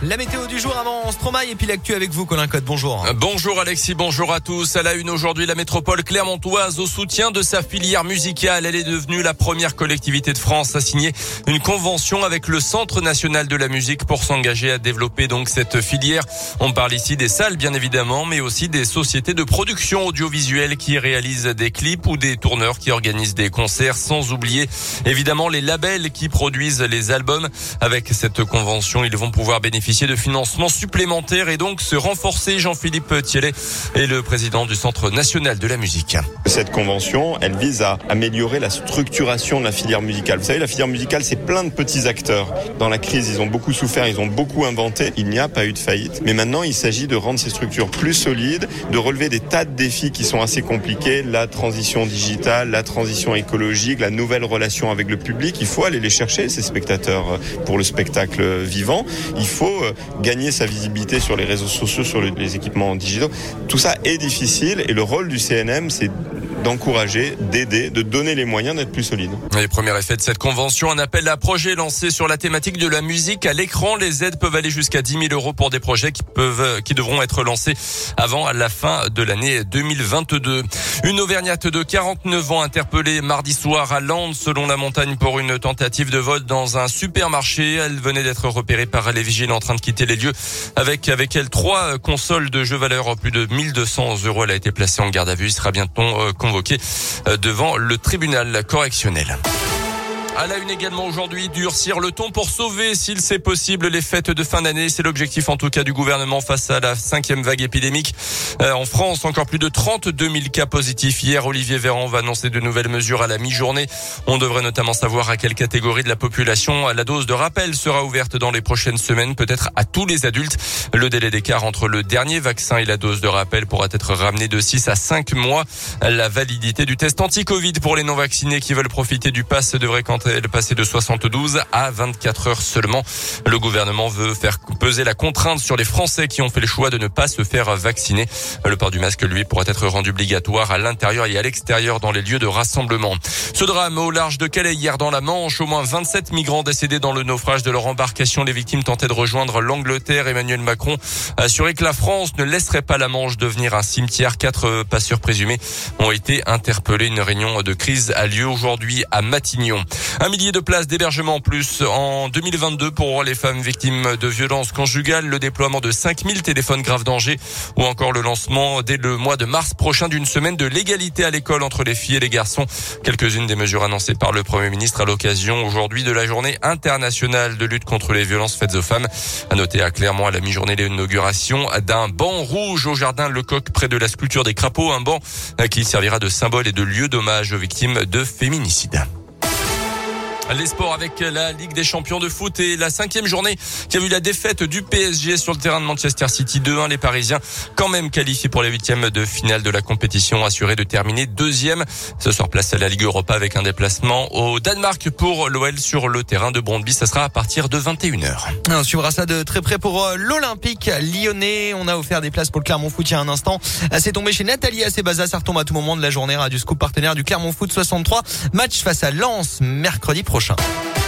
La météo du jour avant Stromae et puis l'actu avec vous, Colin Code. Bonjour. Bonjour Alexis, bonjour à tous. À la une aujourd'hui, la métropole clermontoise au soutien de sa filière musicale. Elle est devenue la première collectivité de France à signer une convention avec le Centre national de la musique pour s'engager à développer donc cette filière. On parle ici des salles, bien évidemment, mais aussi des sociétés de production audiovisuelle qui réalisent des clips ou des tourneurs qui organisent des concerts, sans oublier évidemment les labels qui produisent les albums. Avec cette convention, ils vont pouvoir bénéficier de financements supplémentaires et donc se renforcer. Jean-Philippe Thielet est le président du Centre national de la musique. Cette convention, elle vise à améliorer la structuration de la filière musicale. Vous savez, la filière musicale, c'est plein de petits acteurs. Dans la crise, ils ont beaucoup souffert, ils ont beaucoup inventé. Il n'y a pas eu de faillite. Mais maintenant, il s'agit de rendre ces structures plus solides, de relever des tas de défis qui sont assez compliqués. La transition digitale, la transition écologique, la nouvelle relation avec le public. Il faut aller les chercher, ces spectateurs, pour le spectacle vivant. Il faut gagner sa visibilité sur les réseaux sociaux, sur les équipements digitaux. Tout ça est difficile et le rôle du CNM, c'est d'encourager, d'aider, de donner les moyens d'être plus solide. Les premiers effets de cette convention, un appel à projet lancé sur la thématique de la musique à l'écran. Les aides peuvent aller jusqu'à 10 000 euros pour des projets qui peuvent, qui devront être lancés avant la fin de l'année 2022. Une Auvergnate de 49 ans interpellée mardi soir à Lens, selon la montagne, pour une tentative de vol dans un supermarché. Elle venait d'être repérée par les vigiles en train de quitter les lieux avec, avec elle trois consoles de jeux valeur plus de 1200 euros. Elle a été placée en garde à vue. Il sera bientôt euh, euh, devant le tribunal correctionnel. À la une également aujourd'hui, durcir le ton pour sauver, s'il c'est possible, les fêtes de fin d'année. C'est l'objectif en tout cas du gouvernement face à la cinquième vague épidémique. Euh, en France, encore plus de 32 000 cas positifs. Hier, Olivier Véran va annoncer de nouvelles mesures à la mi-journée. On devrait notamment savoir à quelle catégorie de la population la dose de rappel sera ouverte dans les prochaines semaines, peut-être à tous les adultes. Le délai d'écart entre le dernier vaccin et la dose de rappel pourra être ramené de 6 à 5 mois. La validité du test anti-Covid pour les non-vaccinés qui veulent profiter du pass devrait quant de 72 à 24 heures seulement. Le gouvernement veut faire peser la contrainte sur les Français qui ont fait le choix de ne pas se faire vacciner. Le port du masque, lui, pourrait être rendu obligatoire à l'intérieur et à l'extérieur dans les lieux de rassemblement. Ce drame au large de Calais hier dans la Manche, au moins 27 migrants décédés dans le naufrage de leur embarcation. Les victimes tentaient de rejoindre l'Angleterre. Emmanuel Macron a assuré que la France ne laisserait pas la Manche devenir un cimetière. Quatre passeurs présumés ont été interpellés. Une réunion de crise a lieu aujourd'hui à Matignon. Un millier de places d'hébergement en plus en 2022 pour les femmes victimes de violences conjugales, le déploiement de 5000 téléphones grave danger ou encore le lancement dès le mois de mars prochain d'une semaine de l'égalité à l'école entre les filles et les garçons. Quelques-unes des mesures annoncées par le Premier ministre à l'occasion aujourd'hui de la journée internationale de lutte contre les violences faites aux femmes. À noter à Clermont à la mi-journée l'inauguration d'un banc rouge au jardin Lecoq près de la sculpture des crapauds, un banc qui servira de symbole et de lieu d'hommage aux victimes de féminicide. Les sports avec la Ligue des champions de foot et la cinquième journée qui a vu la défaite du PSG sur le terrain de Manchester City 2-1. Les Parisiens quand même qualifiés pour les huitièmes de finale de la compétition, assurés de terminer deuxième. Ce soir place à la Ligue Europa avec un déplacement au Danemark pour l'OL sur le terrain de Brondby. Ça sera à partir de 21h. On suivra ça de très près pour euh, l'Olympique lyonnais. On a offert des places pour le Clermont Foot il y a un instant. C'est tombé chez Nathalie Acebaza. Ça retombe à tout moment de la journée. Radio Scoop partenaire du Clermont Foot 63. Match face à Lens mercredi prochain prochain.